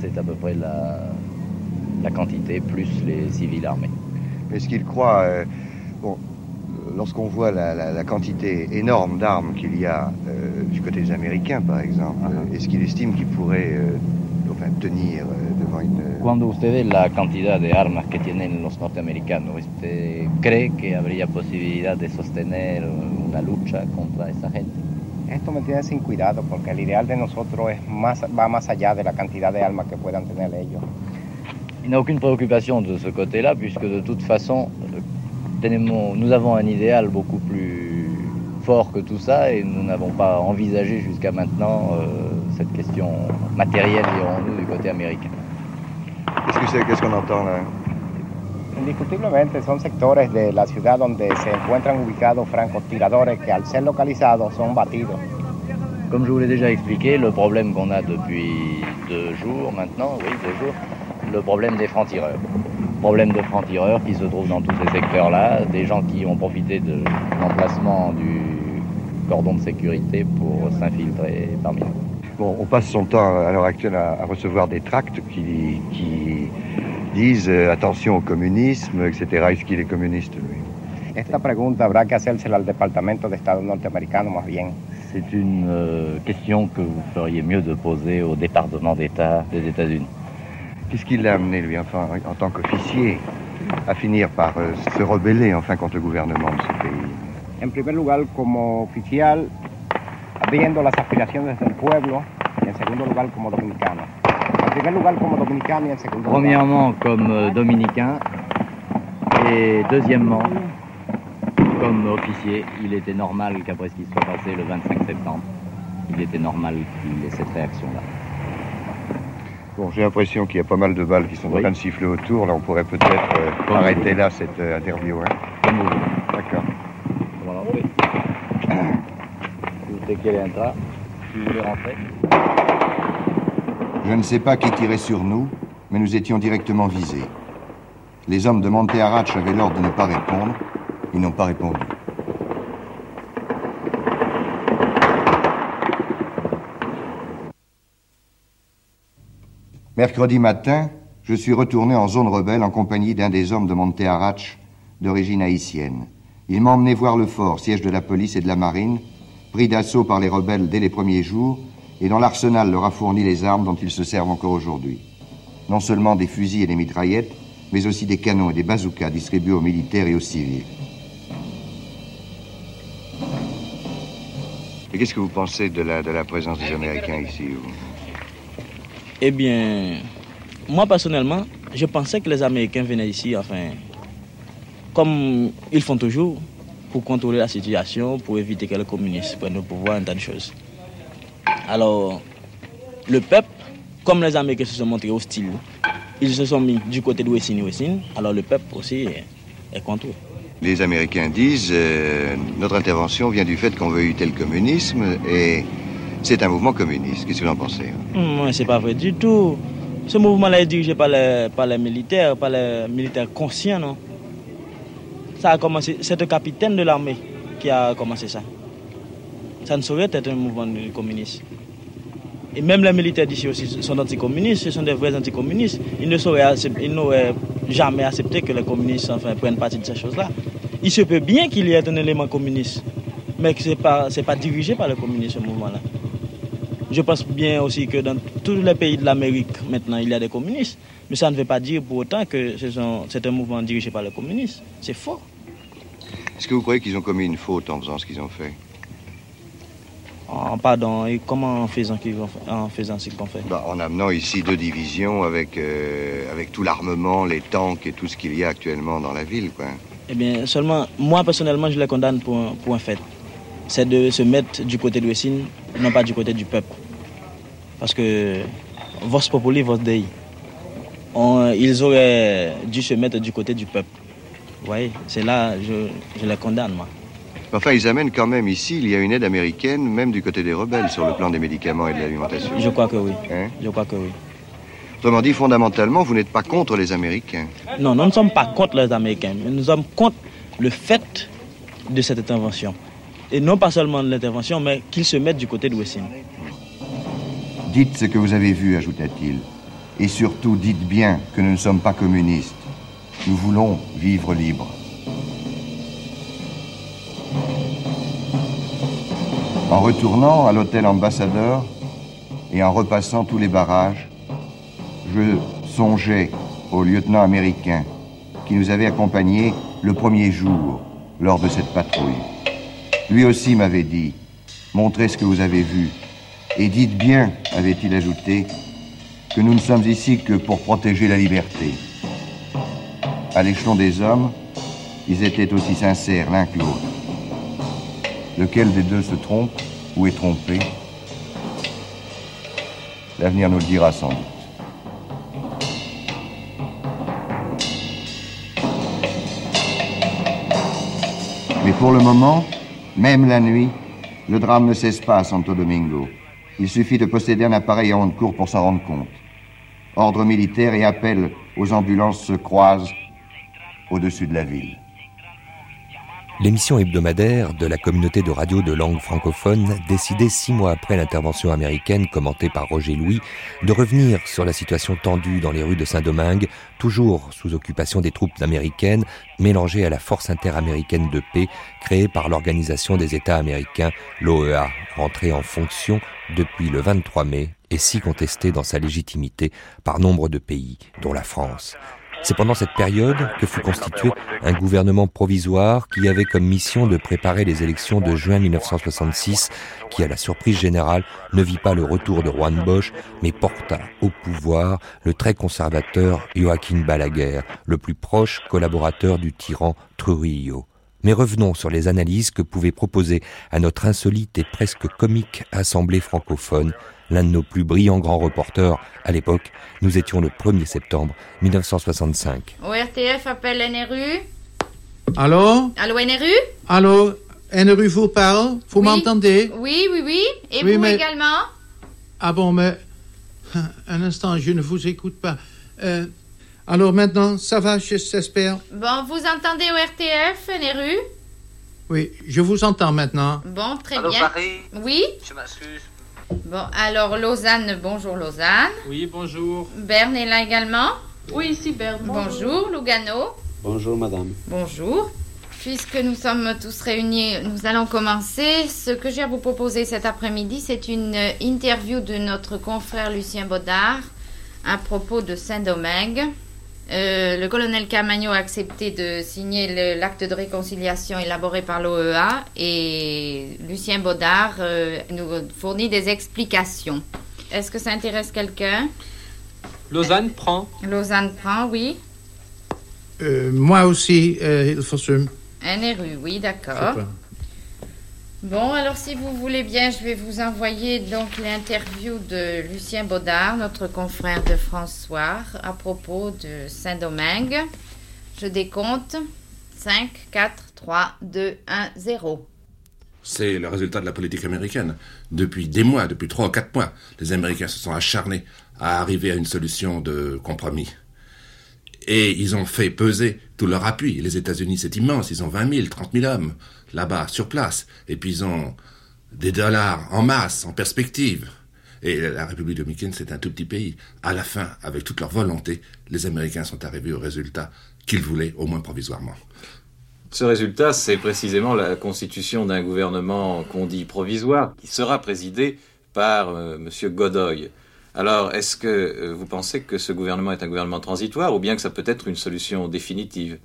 C'est à peu près la, la quantité, plus les civils armés. Est-ce qu'ils croient, euh, bon, lorsqu'on voit la, la- la quantité énorme d'armes qu'il y a euh, du côté des Américains, par exemple, euh, est-ce qu'ils estiment qu'ils pourraient euh, enfin, tenir euh, devant une... Cuando usted ve la cantidad de armas que tienen los norteamericanos, ¿usted cree que habría posibilidad de sostener una lucha contra esa gente? Esto me tiene sin cuidado porque el ideal de nosotros es más, va más allá de la cantidad de armas que puedan tener ellos. Il n'a aucune préoccupation de ce côté-là, puisque de toute façon, euh, tenemos- nous avons un idéal beaucoup plus fort que tout ça, et nous n'avons pas envisagé jusqu'à maintenant euh, cette question matérielle, dirons-nous, du côté américain. Qu'est-ce que c'est Qu'est-ce qu'on entend là? Indiscutiblemente son sectores de la ciudad donde se encuentran ubicados francotiradores que al ser localizados son batidos. Comme je vous l'ai déjà expliqué, le problème qu'on a depuis deux jours maintenant, oui, deux jours, le problème des francs-tireurs. Problème de francs-tireurs qui se trouvent dans tous ces secteurs-là, des gens qui ont profité de l'emplacement du cordon de sécurité pour s'infiltrer parmi nous. Bon, on passe son temps à l'heure actuelle à, à recevoir des tracts qui, qui disent euh, attention au communisme, etc. Est-ce qu'il est communiste, lui? Esta pregunta habrá que hacérsela al Departamento de Estado norteamericano más bien. C'est une euh, question que vous feriez mieux de poser au département d'État des États-Unis. Qu'est-ce qui l'a amené, lui, enfin, en tant qu'officier, à finir par euh, se rebeller, enfin, contre le gouvernement de ce pays? En primer lugar, como oficial, viendo las aspiraciones del pueblo, y en segundo lugar, como dominicano. En primer lugar, como dominicano y en segundo lugar. Premièrement, comme dominicain, et deuxièmement, comme officier, il était normal qu'après ce qui soit passé le 25 septembre, il était normal qu'il ait cette réaction-là. Bon, j'ai l'impression qu'il y a pas mal de balles qui sont en train de siffler autour. Là, on pourrait peut-être euh, arrêter là cette euh, interview. Hein. D'accord. Voilà, oui. Si vous voulez Je ne sais pas qui tirait sur nous, mais nous étions directement visés. Les hommes de Montearach avaient l'ordre de ne pas répondre. Ils n'ont pas répondu. Mercredi matin, je suis retourné en zone rebelle en compagnie d'un des hommes de Montearach d'origine haïtienne. Il m'a emmené voir le fort, siège de la police et de la marine, pris d'assaut par les rebelles dès les premiers jours, et dont l'arsenal leur a fourni les armes dont ils se servent encore aujourd'hui. Non seulement des fusils et des mitraillettes, mais aussi des canons et des bazookas distribués aux militaires et aux civils. Et qu'est-ce que vous pensez de la, de la présence des Américains ici vous? Eh bien, moi personnellement, je pensais que les Américains venaient ici, enfin, comme ils font toujours, pour contrôler la situation, pour éviter que les communistes prennent le pouvoir, un tas de choses. Alors, le peuple, comme les Américains se sont montrés hostiles, ils se sont mis du côté de Wessine Wessine, alors le peuple aussi est, est contre eux. Les Américains disent euh, notre intervention vient du fait qu'on veut éviter le communisme et c'est un mouvement communiste. Qu'est-ce que vous en pensez Hum, c'est pas vrai du tout. Ce mouvement-là est dirigé par les, par les militaires, par les militaires conscients, non? Ça a commencé, c'est le capitaine de l'armée qui a commencé ça. Ça ne saurait être un mouvement communiste. Et même les militaires d'ici aussi sont anticommunistes, ce sont des vrais anticommunistes. Ils ne n'auraient jamais accepté que les communistes enfin, prennent partie de ces choses-là. Il se peut bien qu'il y ait un élément communiste, mais que ce n'est pas, dirigé par le communisme, ce mouvement-là. Je pense bien aussi que dans tous les pays de l'Amérique, maintenant, il y a des communistes. Mais ça ne veut pas dire pour autant que c'est un mouvement dirigé par les communistes. C'est faux. Est-ce que vous croyez qu'ils ont commis une faute en faisant ce qu'ils ont fait Oh, pardon, et comment en faisant, qu'ils ont fait- en faisant ce qu'on fait Bah, En amenant ici deux divisions avec, euh, avec tout l'armement, les tanks et tout ce qu'il y a actuellement dans la ville, quoi. Eh bien, seulement, moi personnellement, je les condamne pour un, pour un fait. C'est de se mettre du côté de Wessine, non pas du côté du peuple. Parce que Vos Populi, Vos Dei, ils auraient dû se mettre du côté du peuple. Vous voyez, c'est là, je, je les condamne, moi. Enfin, ils amènent quand même ici, il y a une aide américaine, même du côté des rebelles, sur le plan des médicaments et de l'alimentation. Je crois que oui. Hein? Je crois que oui. Autrement dit, fondamentalement, vous n'êtes pas contre les Américains. Non, nous ne sommes pas contre les Américains, mais nous sommes contre le fait de cette intervention. Et non pas seulement de l'intervention, mais qu'ils se mettent du côté de Wessine. Dites ce que vous avez vu, ajouta-t-il. Et surtout, dites bien que nous ne sommes pas communistes. Nous voulons vivre libres. En retournant à l'hôtel ambassadeur et en repassant tous les barrages, je songeais au lieutenant américain qui nous avait accompagnés le premier jour lors de cette patrouille. Lui aussi m'avait dit, montrez ce que vous avez vu, et dites bien, avait-il ajouté, que nous ne sommes ici que pour protéger la liberté à l'échelon des hommes, ils étaient aussi sincères l'un que l'autre. Lequel des deux se trompe ou est trompé L'avenir nous le dira sans doute. Mais pour le moment, même la nuit, le drame ne cesse pas à Santo Domingo. Il suffit de posséder un appareil à ondes courtes pour s'en rendre compte. Ordre militaire et appel aux ambulances se croisent au-dessus de la ville. L'émission hebdomadaire de la communauté de radio de langue francophone décidait six mois après l'intervention américaine commentée par Roger Louis de revenir sur la situation tendue dans les rues de Saint-Domingue, toujours sous occupation des troupes américaines, mélangées à la force interaméricaine de paix créée par l'Organisation des États américains, l'OEA, rentrée en fonction depuis le 23 mai et si contestée dans sa légitimité par nombre de pays, dont la France. C'est pendant cette période que fut constitué un gouvernement provisoire qui avait comme mission de préparer les élections de juin 1966, qui, à la surprise générale, ne vit pas le retour de Juan Bosch, mais porta au pouvoir le très conservateur Joaquin Balaguer, le plus proche collaborateur du tyran Trujillo. Mais revenons sur les analyses que pouvait proposer à notre insolite et presque comique assemblée francophone l'un de nos plus brillants grands reporters à l'époque. Nous étions le 1er septembre 1965. ORTF appelle NRU. Allô? Allô NRU Allô? NRU vous parle? Vous m'entendez? Oui, oui, oui. Et Oui, vous mais- également? Ah bon, mais... Un instant, je ne vous écoute pas. Euh, alors maintenant, ça va, j'espère Bon, vous entendez ORTF, NRU Oui, je vous entends maintenant. Bon, très Allô, bien. Paris? Oui? Je m'excuse. Bon, alors Lausanne, bonjour Lausanne. Oui, bonjour. Berne est là également? Oui, ici Berne. Bonjour Lugano. Bonjour, madame. Bonjour. Puisque nous sommes tous réunis, nous allons commencer. Ce que j'ai à vous proposer cet après-midi, c'est une interview de notre confrère Lucien Baudard à propos de Saint-Domingue. Euh, le colonel Camagno a accepté de signer l'acte de réconciliation élaboré par l'OEA et Lucien Baudard euh, nous fournit des explications. Est-ce que ça intéresse quelqu'un? Lausanne prend. Lausanne prend, oui. Euh, moi aussi, euh, il faut se... NRU, oui, d'accord. Bon, alors si vous voulez bien, je vais vous envoyer donc l'interview de Lucien Baudard, notre confrère de François, à propos de Saint-Domingue. Je décompte. 5, 4, 3, 2, 1, 0. C'est le résultat de la politique américaine. Depuis des mois, depuis trois ou quatre mois, les Américains se sont acharnés à arriver à une solution de compromis. Et ils ont fait peser tout leur appui. Les États-Unis, c'est immense. Ils ont 20 000, 30 000 hommes là-bas, sur place. Et puis ils ont des dollars en masse, en perspective. Et la République dominicaine, c'est un tout petit pays. À la fin, avec toute leur volonté, les Américains sont arrivés au résultat qu'ils voulaient, au moins provisoirement. Ce résultat, c'est précisément la constitution d'un gouvernement qu'on dit provisoire, qui sera présidé par euh, M. Godoy. Alors, est-ce que euh, vous pensez que ce gouvernement est un gouvernement transitoire ou bien que ça peut être une solution définitive?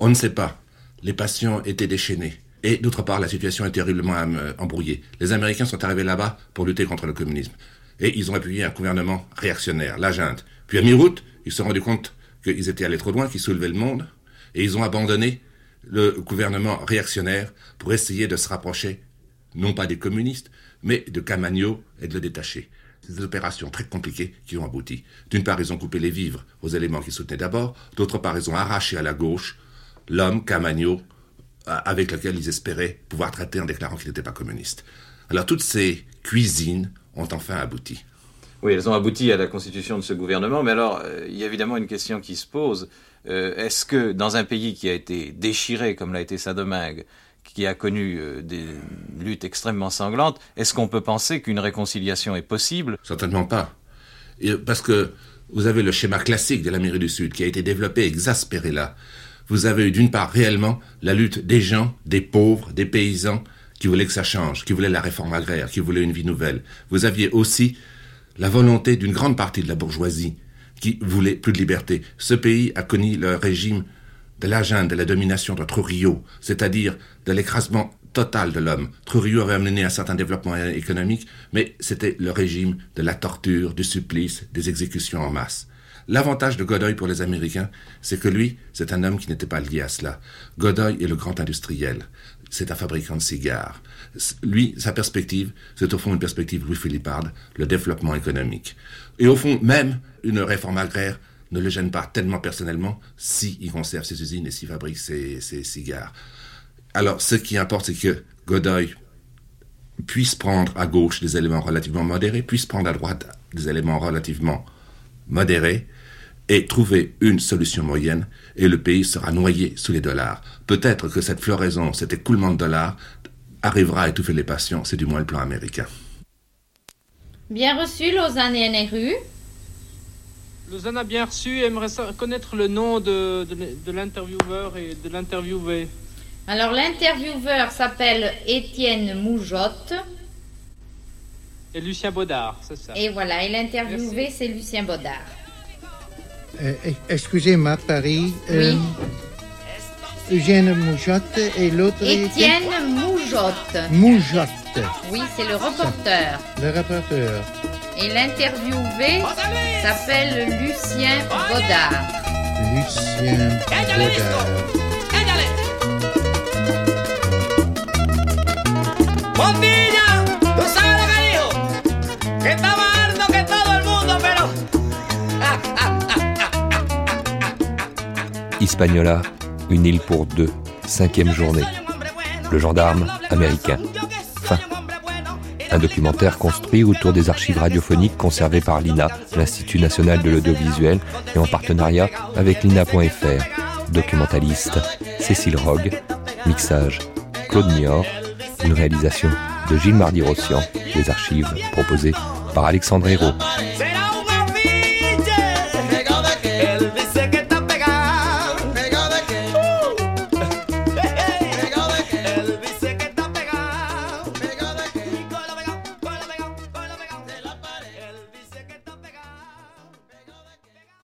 On ne sait pas. Les passions étaient déchaînées. Et d'autre part, la situation est terriblement euh, embrouillée. Les Américains sont arrivés là-bas pour lutter contre le communisme. Et ils ont appuyé un gouvernement réactionnaire, la junte. Puis à mi-route, ils se sont rendus compte qu'ils étaient allés trop loin, qu'ils soulevaient le monde. Et ils ont abandonné le gouvernement réactionnaire pour essayer de se rapprocher, non pas des communistes, mais de Camagno et de le détacher. Des opérations très compliquées qui ont abouti. D'une part, ils ont coupé les vivres aux éléments qui soutenaient d'abord. D'autre part, ils ont arraché à la gauche l'homme, Camagno, avec lequel ils espéraient pouvoir traiter en déclarant qu'il n'était pas communiste. Alors toutes ces cuisines ont enfin abouti. Oui, elles ont abouti à la constitution de ce gouvernement, mais alors, euh, il y a évidemment une question qui se pose. Euh, Est-ce que dans un pays qui a été déchiré, comme l'a été Saint-Domingue, qui a connu euh, des luttes extrêmement sanglantes, est-ce qu'on peut penser qu'une réconciliation est possible? Certainement pas. Et parce que vous avez le schéma classique de l'Amérique du Sud qui a été développé, exaspéré là. Vous avez eu d'une part réellement la lutte des gens, des pauvres, des paysans, qui voulaient que ça change, qui voulaient la réforme agraire, qui voulaient une vie nouvelle. Vous aviez aussi la volonté d'une grande partie de la bourgeoisie qui voulait plus de liberté. Ce pays a connu le régime de la de la domination de Trujillo, c'est-à-dire de l'écrasement total de l'homme. Trujillo avait amené un certain développement économique, mais c'était le régime de la torture, du supplice, des exécutions en masse. L'avantage de Godoy pour les Américains, c'est que lui, c'est un homme qui n'était pas lié à cela. Godoy est le grand industriel. C'est un fabricant de cigares. Lui, sa perspective, c'est au fond une perspective Louis-Philipparde, le développement économique. Et au fond, même une réforme agraire ne le gêne pas tellement personnellement s'il conserve ses usines et s'il fabrique ses, ses cigares. Alors, ce qui importe, c'est que Godoy puisse prendre à gauche des éléments relativement modérés, puisse prendre à droite des éléments relativement modérés, et trouver une solution moyenne, et le pays sera noyé sous les dollars. Peut-être que cette floraison, cet écoulement de dollars, arrivera à étouffer les passions, c'est du moins le plan américain. Bien reçu, Lausanne et NRU. Lausanne a bien reçu et aimerait connaître le nom de, de, de l'intervieweur et de l'interviewé. Alors, l'intervieweur s'appelle Étienne Moujotte. Et Lucien Baudard, c'est ça. Et voilà, et l'interviewé, c'est Lucien Baudard. Euh, Excusez-moi, Paris. Oui. Euh, Eugène Moujotte et l'autre Étienne Moujotte. Moujotte, Oui, c'est le reporter. le rapporteur. Et l'interviewé s'appelle Lucien Baudard. Lucien Baudard. Bombilla, tú sabes lo que dijo. Que está más alto que todo el mundo, pero. Une île pour deux, cinquième journée. Le gendarme américain. Fin. Un documentaire construit autour des archives radiophoniques conservées par l'INA, l'Institut national de l'audiovisuel, et en partenariat avec l'INA.fr. Documentaliste Cécile Rogue. Mixage Claude Niort. Une réalisation de Gilles Mardy-Rossian. Les archives proposées par Alexandre Hérault.